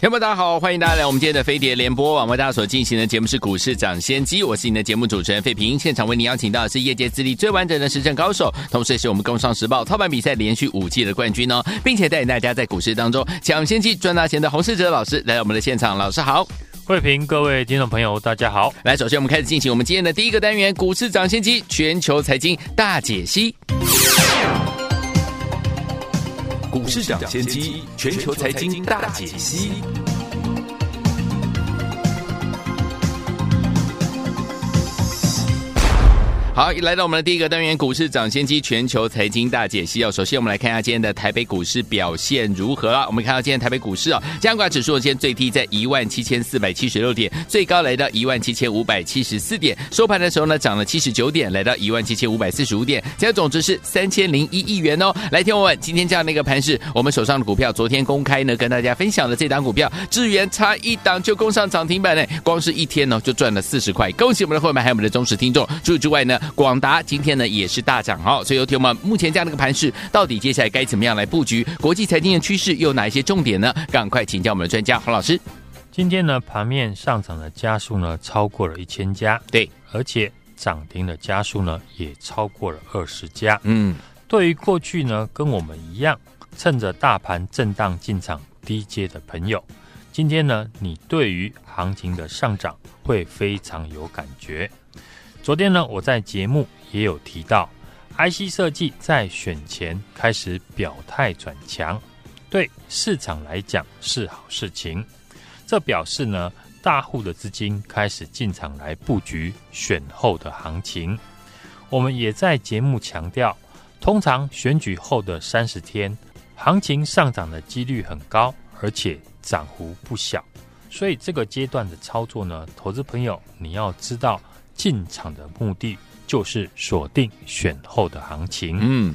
朋友们，大家好，欢迎大家来我们今天的飞碟联播网为大家所进行的节目是股市涨先机，我是你的节目主持人费平，现场为你邀请到的是业界资历最完整的实战高手，同时也是我们工商时报操盘比赛连续五季的冠军哦，并且带领大家在股市当中抢先机赚大钱的洪世哲老师来到我们的现场，老师好，费平，各位听众朋友大家好，来，首先我们开始进行我们今天的第一个单元股市涨先机全球财经大解析。股市抢先机，全球财经大解析。好，来到我们的第一个单元，股市涨先机全球财经大解析哦。首先，我们来看一下今天的台北股市表现如何啊？我们看到今天台北股市啊，加权指数今天最低在一万七千四百七十六点，最高来到一万七千五百七十四点，收盘的时候呢，涨了七十九点，来到一万七千五百四十五点，加总值是三千零一亿元哦。来，听我问，今天这样的一个盘势，我们手上的股票，昨天公开呢，跟大家分享的这档股票，智原差一档就攻上涨停板呢，光是一天呢，就赚了四十块，恭喜我们的会员还有我们的忠实听众。除此之外呢，广达今天呢也是大涨哈，所以有听我们目前这样的一个盘势，到底接下来该怎么样来布局？国际财经的趋势又有哪一些重点呢？赶快请教我们的专家洪老师。今天呢盘面上涨的家数呢超过了一千家，对，而且涨停的家数呢也超过了二十家。嗯，对于过去呢跟我们一样趁着大盘震荡进场低阶的朋友，今天呢你对于行情的上涨会非常有感觉。昨天呢，我在节目也有提到，IC 设计在选前开始表态转强，对市场来讲是好事情。这表示呢，大户的资金开始进场来布局选后的行情。我们也在节目强调，通常选举后的三十天，行情上涨的几率很高，而且涨幅不小。所以这个阶段的操作呢，投资朋友你要知道。进场的目的就是锁定选后的行情。嗯，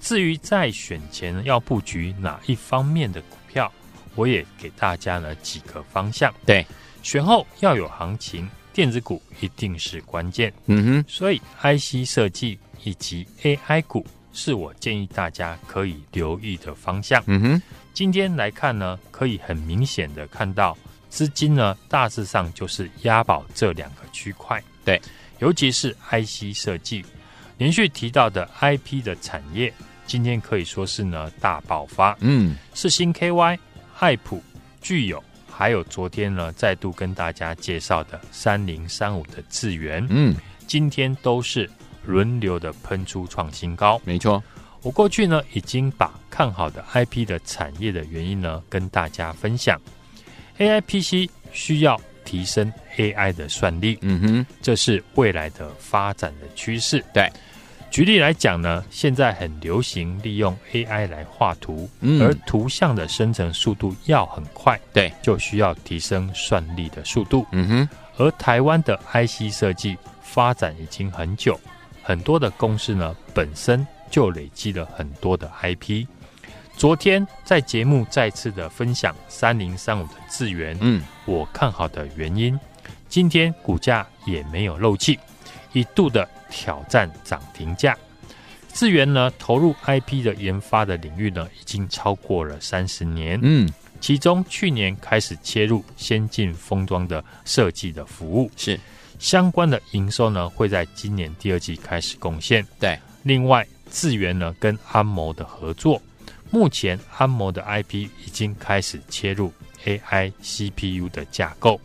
至于在选前要布局哪一方面的股票，我也给大家了几个方向。对，选后要有行情，电子股一定是关键。嗯哼，所以 IC 设计以及 AI 股是我建议大家可以留意的方向。嗯哼，今天来看呢，可以很明显的看到资金呢，大致上就是押宝这两个区块。对，尤其是 IC 设计，连续提到的 IP 的产业，今天可以说是呢大爆发。嗯，是新 KY、爱普、聚友，还有昨天呢再度跟大家介绍的三零三五的智源，嗯，今天都是轮流的喷出创新高。没错，我过去呢已经把看好的 IP 的产业的原因呢跟大家分享，AI PC 需要。提升 AI 的算力，嗯哼，这是未来的发展的趋势。对，举例来讲呢，现在很流行利用 AI 来画图，嗯，而图像的生成速度要很快，对，就需要提升算力的速度。嗯哼，而台湾的 IC 设计发展已经很久，很多的公司呢本身就累积了很多的 IP。昨天在节目再次的分享三零三五的智源，嗯，我看好的原因，今天股价也没有漏气，一度的挑战涨停价。智源呢投入 IP 的研发的领域呢，已经超过了三十年，嗯，其中去年开始切入先进封装的设计的服务，是相关的营收呢会在今年第二季开始贡献。对，另外智源呢跟安谋的合作。目前安谋的 IP 已经开始切入 AI CPU 的架构。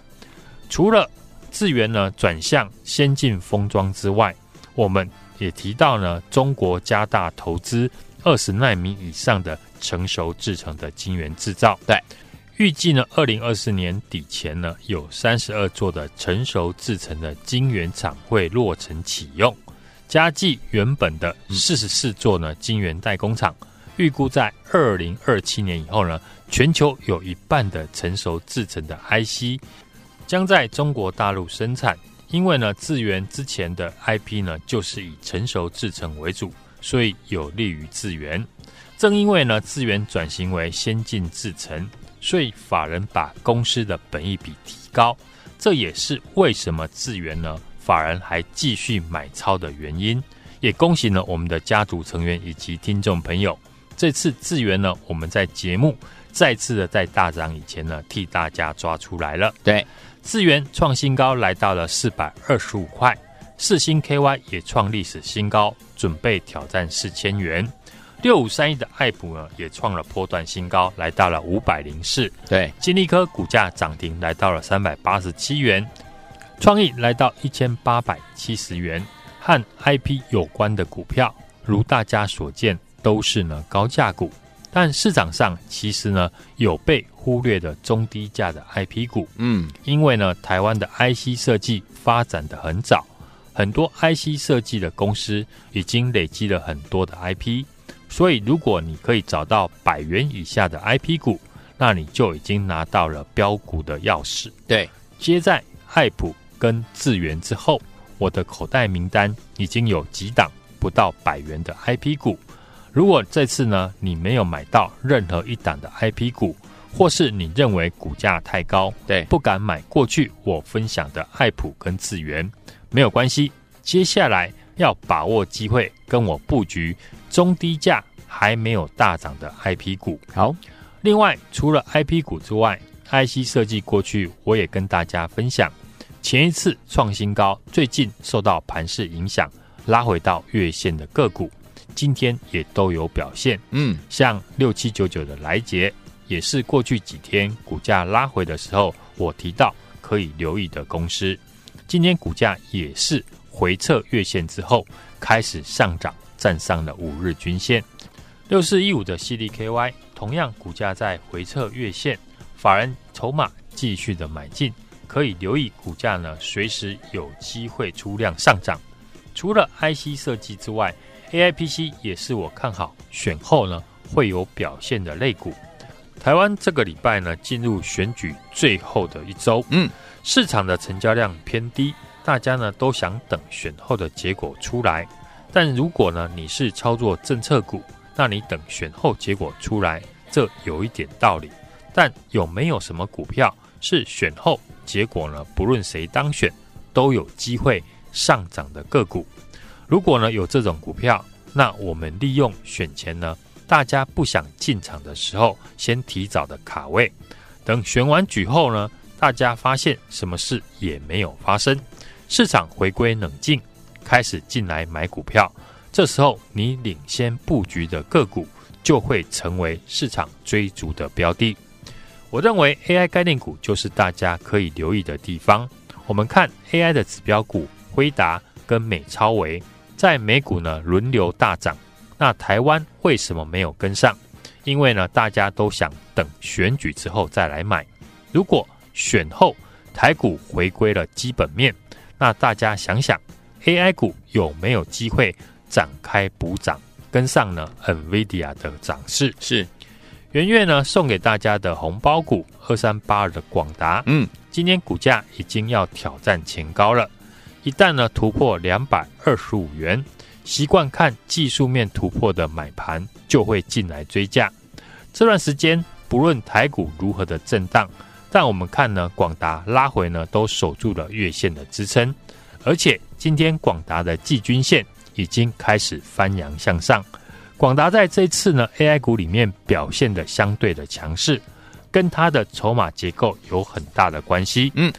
除了智源呢转向先进封装之外，我们也提到呢，中国加大投资二十纳米以上的成熟制成的晶圆制造。对，预计呢，二零二四年底前呢，有三十二座的成熟制成的晶圆厂会落成启用。加计原本的四十四座呢晶圆代工厂，预估在二零二七年以后呢，全球有一半的成熟制程的 IC 将在中国大陆生产。因为呢，智源之前的 IP 呢就是以成熟制程为主，所以有利于智源。正因为呢，智源转型为先进制程，所以法人把公司的本益比提高，这也是为什么智源呢？法人还继续买超的原因，也恭喜呢我们的家族成员以及听众朋友。这次智源呢，我们在节目再次的在大涨以前呢，替大家抓出来了。对，智源创新高来到了四百二十五块，四星 KY 也创历史新高，准备挑战四千元。六五三一的爱普呢，也创了波段新高，来到了五百零四。对，金利科股价涨停来到了三百八十七元。创意来到一千八百七十元，和 IP 有关的股票，如大家所见，都是呢高价股。但市场上其实呢有被忽略的中低价的 IP 股。嗯，因为呢台湾的 IC 设计发展的很早，很多 IC 设计的公司已经累积了很多的 IP，所以如果你可以找到百元以下的 IP 股，那你就已经拿到了标股的钥匙。对，接在爱普。跟智源之后，我的口袋名单已经有几档不到百元的 IP 股。如果这次呢，你没有买到任何一档的 IP 股，或是你认为股价太高，对，不敢买过去我分享的爱普跟智源，没有关系。接下来要把握机会，跟我布局中低价还没有大涨的 IP 股。好，另外除了 IP 股之外，IC 设计过去我也跟大家分享。前一次创新高，最近受到盘势影响，拉回到月线的个股，今天也都有表现。嗯，像六七九九的来杰，也是过去几天股价拉回的时候，我提到可以留意的公司。今天股价也是回撤月线之后，开始上涨，站上了五日均线。六四一五的 CDKY，同样股价在回撤月线，法人筹码继续的买进。可以留意股价呢，随时有机会出量上涨。除了 IC 设计之外，AIPC 也是我看好选后呢会有表现的类股。台湾这个礼拜呢进入选举最后的一周，嗯，市场的成交量偏低，大家呢都想等选后的结果出来。但如果呢你是操作政策股，那你等选后结果出来，这有一点道理。但有没有什么股票是选后？结果呢，不论谁当选，都有机会上涨的个股。如果呢有这种股票，那我们利用选前呢，大家不想进场的时候，先提早的卡位。等选完举后呢，大家发现什么事也没有发生，市场回归冷静，开始进来买股票。这时候你领先布局的个股，就会成为市场追逐的标的。我认为 AI 概念股就是大家可以留意的地方。我们看 AI 的指标股辉达跟美超维在美股呢轮流大涨，那台湾为什么没有跟上？因为呢大家都想等选举之后再来买。如果选后台股回归了基本面，那大家想想 AI 股有没有机会展开补涨，跟上呢 NVIDIA 的涨势？是。元月呢送给大家的红包股二三八二的广达，嗯，今天股价已经要挑战前高了，一旦呢突破两百二十五元，习惯看技术面突破的买盘就会进来追价。这段时间不论台股如何的震荡，但我们看呢广达拉回呢都守住了月线的支撑，而且今天广达的季均线已经开始翻扬向上。广达在这次呢 AI 股里面表现的相对的强势，跟它的筹码结构有很大的关系。嗯，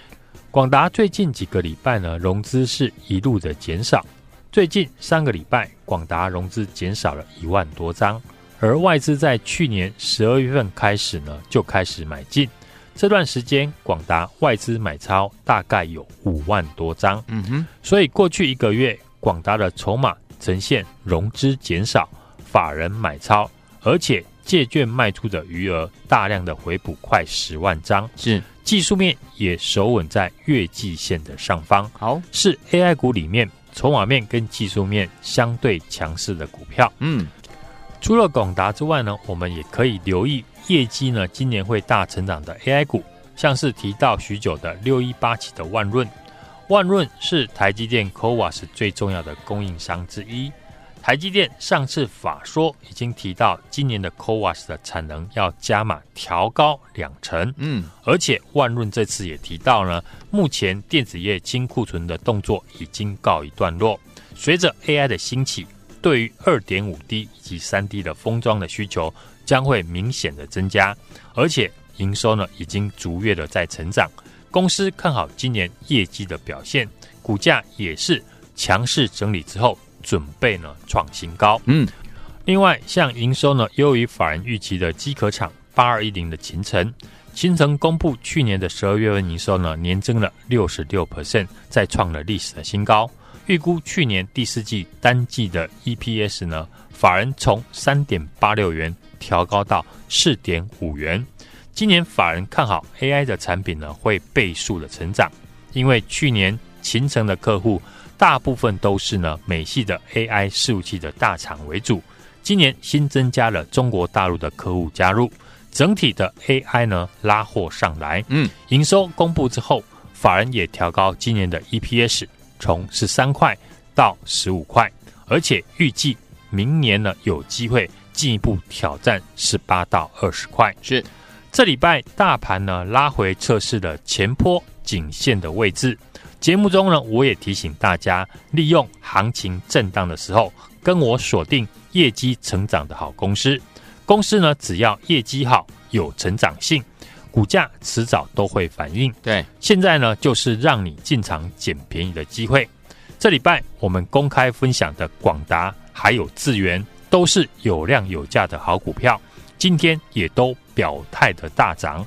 广达最近几个礼拜呢融资是一路的减少，最近三个礼拜广达融资减少了一万多张，而外资在去年十二月份开始呢就开始买进，这段时间广达外资买超大概有五万多张。嗯哼，所以过去一个月广达的筹码呈现融资减少。法人买超，而且借券卖出的余额大量的回补，快十万张，是技术面也守稳在月季线的上方。好，是 AI 股里面筹码面跟技术面相对强势的股票。嗯，除了广达之外呢，我们也可以留意业绩呢今年会大成长的 AI 股，像是提到许久的六一八七的万润。万润是台积电 CoWAS 最重要的供应商之一。台积电上次法说已经提到，今年的 CoWAS 的产能要加码调高两成。嗯，而且万润这次也提到呢，目前电子业清库存的动作已经告一段落。随着 AI 的兴起，对于二点五 D 以及三 D 的封装的需求将会明显的增加，而且营收呢已经逐月的在成长。公司看好今年业绩的表现，股价也是强势整理之后，准备呢创新高。嗯，另外像营收呢优于法人预期的机壳厂八二一零的秦城，秦城公布去年的十二月份营收呢年增了六十六 percent，再创了历史的新高。预估去年第四季单季的 EPS 呢，法人从三点八六元调高到四点五元。今年法人看好 AI 的产品呢，会倍数的成长，因为去年秦城的客户大部分都是呢美系的 AI 伺服器的大厂为主，今年新增加了中国大陆的客户加入，整体的 AI 呢拉货上来，嗯，营收公布之后，法人也调高今年的 EPS 从十三块到十五块，而且预计明年呢有机会进一步挑战十八到二十块，是。这礼拜大盘呢拉回测试了前坡颈线的位置。节目中呢，我也提醒大家，利用行情震荡的时候，跟我锁定业绩成长的好公司。公司呢，只要业绩好、有成长性，股价迟早都会反应。对，现在呢，就是让你进场捡便宜的机会。这礼拜我们公开分享的广达还有智源，都是有量有价的好股票。今天也都表态的大涨，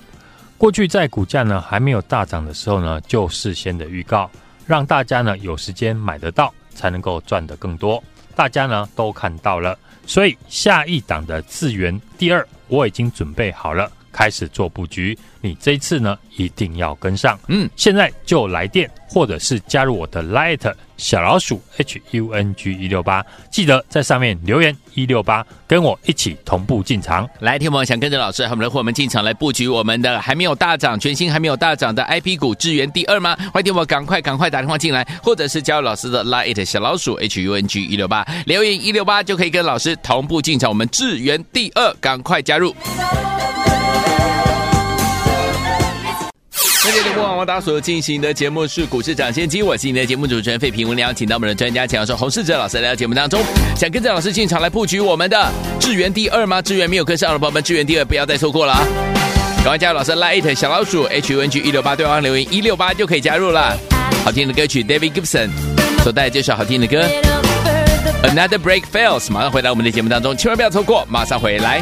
过去在股价呢还没有大涨的时候呢，就事先的预告，让大家呢有时间买得到，才能够赚得更多。大家呢都看到了，所以下一档的次元第二，我已经准备好了，开始做布局。你这一次呢一定要跟上，嗯，现在就来电，或者是加入我的 Light 小老鼠 H U N G 一六八，记得在上面留言一六八，跟我一起同步进场。来，天王想跟着老师和我们的伙伴们进场来布局我们的还没有大涨、全新还没有大涨的 IP 股智原第二吗？欢迎听我赶快赶快打电话进来，或者是加入老师的 Light 小老鼠 H U N G 一六八，留言一六八就可以跟老师同步进场。我们智原第二，赶快加入。今天的播网王大所进行的节目是股市涨先机，我是你的节目主持人费平。我们邀请到我们的专家讲师洪世哲老师来到节目当中，想跟着老师进场来布局我们的智源第二吗？智源没有跟上的朋友们，智源第二不要再错过了啊！赶快加入老师 Light 小老鼠 H U N G 一六八对方留言一六八就可以加入了。好听的歌曲 David Gibson 所带来这首好听的歌 Another Break Fails，马上回来我们的节目当中，千万不要错过，马上回来。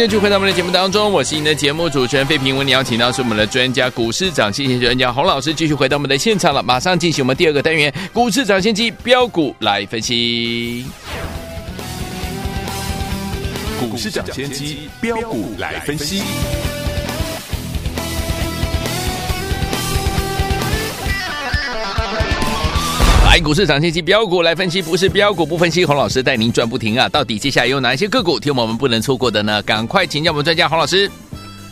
欢迎回到我们的节目当中，我是您的节目主持人费平。为你邀请到是我们的专家股市长，谢谢专家洪老师，继续回到我们的现场了。马上进行我们第二个单元股市长先机标股来分析。股市长先机标股来分析。来，股市涨先机标股来分析，不是标股不分析。洪老师带您赚不停啊！到底接下来有哪一些个股，听我们不能错过的呢？赶快请教我们专家洪老师。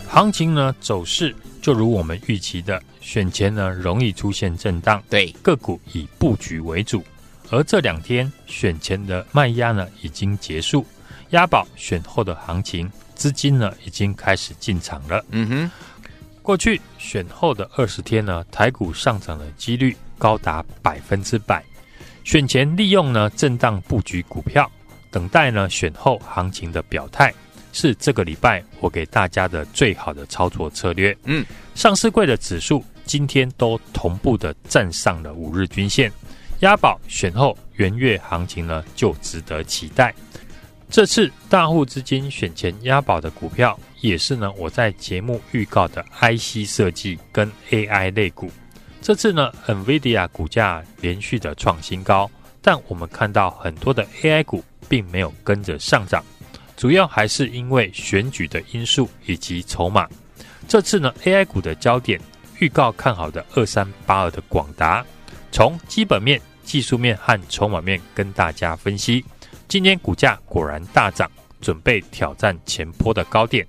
行情呢走势就如我们预期的，选前呢容易出现震荡，对个股以布局为主。而这两天选前的卖压呢已经结束，押宝选后的行情，资金呢已经开始进场了。嗯哼，过去选后的二十天呢，台股上涨的几率。高达百分之百，选前利用呢震荡布局股票，等待呢选后行情的表态，是这个礼拜我给大家的最好的操作策略。嗯，上市柜的指数今天都同步的站上了五日均线，押宝选后元月行情呢就值得期待。这次大户资金选前押宝的股票，也是呢我在节目预告的 IC 设计跟 AI 类股。这次呢，NVIDIA 股价连续的创新高，但我们看到很多的 AI 股并没有跟着上涨，主要还是因为选举的因素以及筹码。这次呢，AI 股的焦点预告看好的二三八二的广达，从基本面、技术面和筹码面跟大家分析，今天股价果然大涨，准备挑战前波的高点，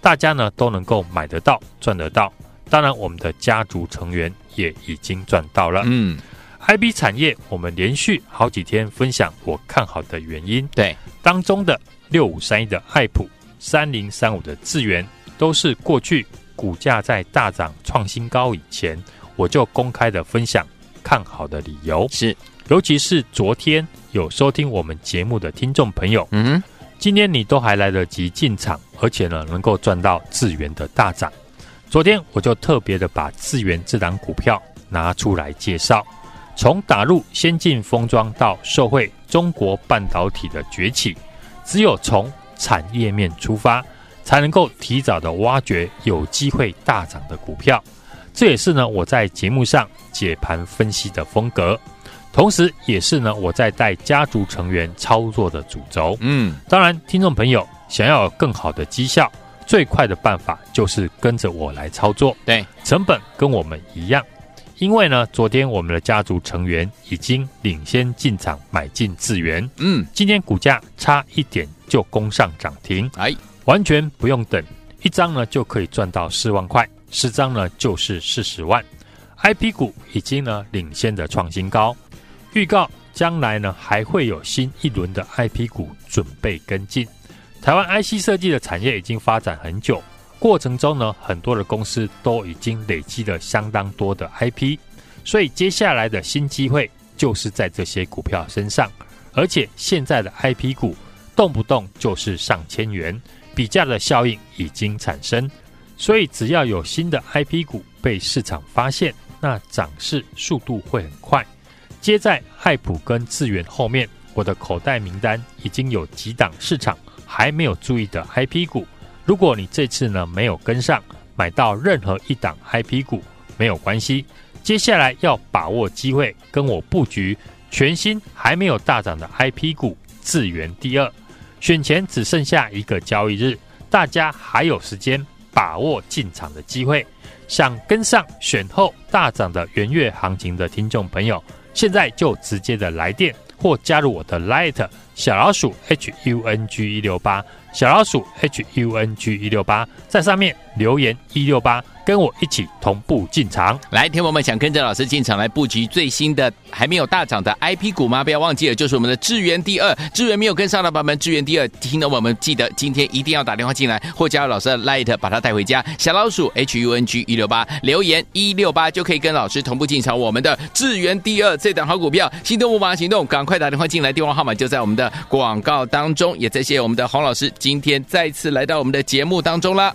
大家呢都能够买得到、赚得到。当然，我们的家族成员也已经赚到了。嗯，IB 产业我们连续好几天分享我看好的原因。对，当中的六五三一的爱普、三零三五的智源，都是过去股价在大涨创新高以前，我就公开的分享看好的理由。是，尤其是昨天有收听我们节目的听众朋友，嗯哼，今天你都还来得及进场，而且呢，能够赚到智源的大涨。昨天我就特别的把智源这档股票拿出来介绍，从打入先进封装到受惠中国半导体的崛起，只有从产业面出发，才能够提早的挖掘有机会大涨的股票。这也是呢我在节目上解盘分析的风格，同时也是呢我在带家族成员操作的主轴。嗯，当然，听众朋友想要有更好的绩效。最快的办法就是跟着我来操作，对，成本跟我们一样，因为呢，昨天我们的家族成员已经领先进场买进智源，嗯，今天股价差一点就攻上涨停，哎，完全不用等，一张呢就可以赚到四万块，十张呢就是四十万，IP 股已经呢领先的创新高，预告将来呢还会有新一轮的 IP 股准备跟进。台湾 IC 设计的产业已经发展很久，过程中呢，很多的公司都已经累积了相当多的 IP，所以接下来的新机会就是在这些股票身上。而且现在的 IP 股动不动就是上千元，比价的效应已经产生，所以只要有新的 IP 股被市场发现，那涨势速度会很快。接在爱普跟智元后面，我的口袋名单已经有几档市场。还没有注意的 IP 股，如果你这次呢没有跟上买到任何一档 IP 股，没有关系。接下来要把握机会，跟我布局全新还没有大涨的 IP 股，智源第二。选前只剩下一个交易日，大家还有时间把握进场的机会。想跟上选后大涨的元月行情的听众朋友，现在就直接的来电或加入我的 Light。小老鼠 H U N G 一六八，小老鼠 H U N G 一六八，在上面留言一六八。跟我一起同步进场，来，听我们想跟着老师进场来布局最新的还没有大涨的 IP 股吗？不要忘记了，就是我们的智源第二，智源没有跟上的宝宝们，智源第二，听到我们记得今天一定要打电话进来，或加入老师的 Light，把它带回家。小老鼠 H U N G 一六八，留言一六八就可以跟老师同步进场。我们的智源第二这档好股票，心动不马行动，赶快打电话进来，电话号码就在我们的广告当中。也谢谢我们的洪老师今天再次来到我们的节目当中了。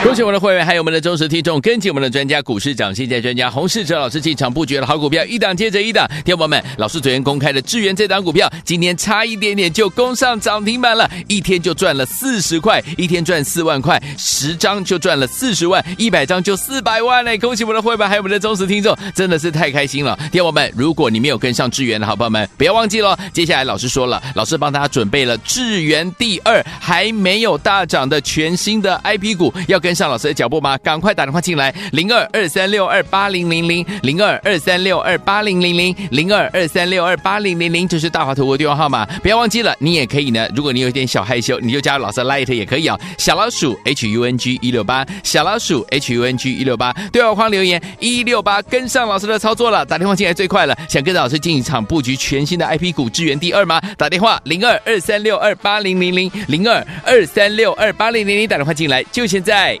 恭喜我们的会员，还有我们的忠实听众，跟紧我们的专家股市涨现在专家洪世哲老师。进场布局的好股票，一档接着一档。听众朋友们，老师。昨天公开的智源这档股票，今天差一点点就攻上涨停板了，一天就赚了四十块，一天赚四万块，十张就赚了四十万，一百张就四百万嘞！恭喜我们的会员，还有我们的忠实听众，真的是太开心了。听众朋友们，如果你没有跟上智源的好朋友们，不要忘记了，接下来老师。说了，老师。帮大家准备了智源第二还没有大涨的全新的 IP 股。要跟上老师的脚步吗？赶快打电话进来，零二二三六二八零零零，零二二三六二八零零零，零二二三六二八零零零，这是大华图的电话号码，不要忘记了。你也可以呢，如果你有点小害羞，你就加入老师的 Light 也可以啊、哦。小老鼠 H U N G 一六八，小老鼠 H U N G 一六八，对话框留言一六八，跟上老师的操作了，打电话进来最快了。想跟着老师进一场布局全新的 IP 股智原第二吗？打电话零二二三六二八零零零，零二二三六二八零零零，打电话进来就现在。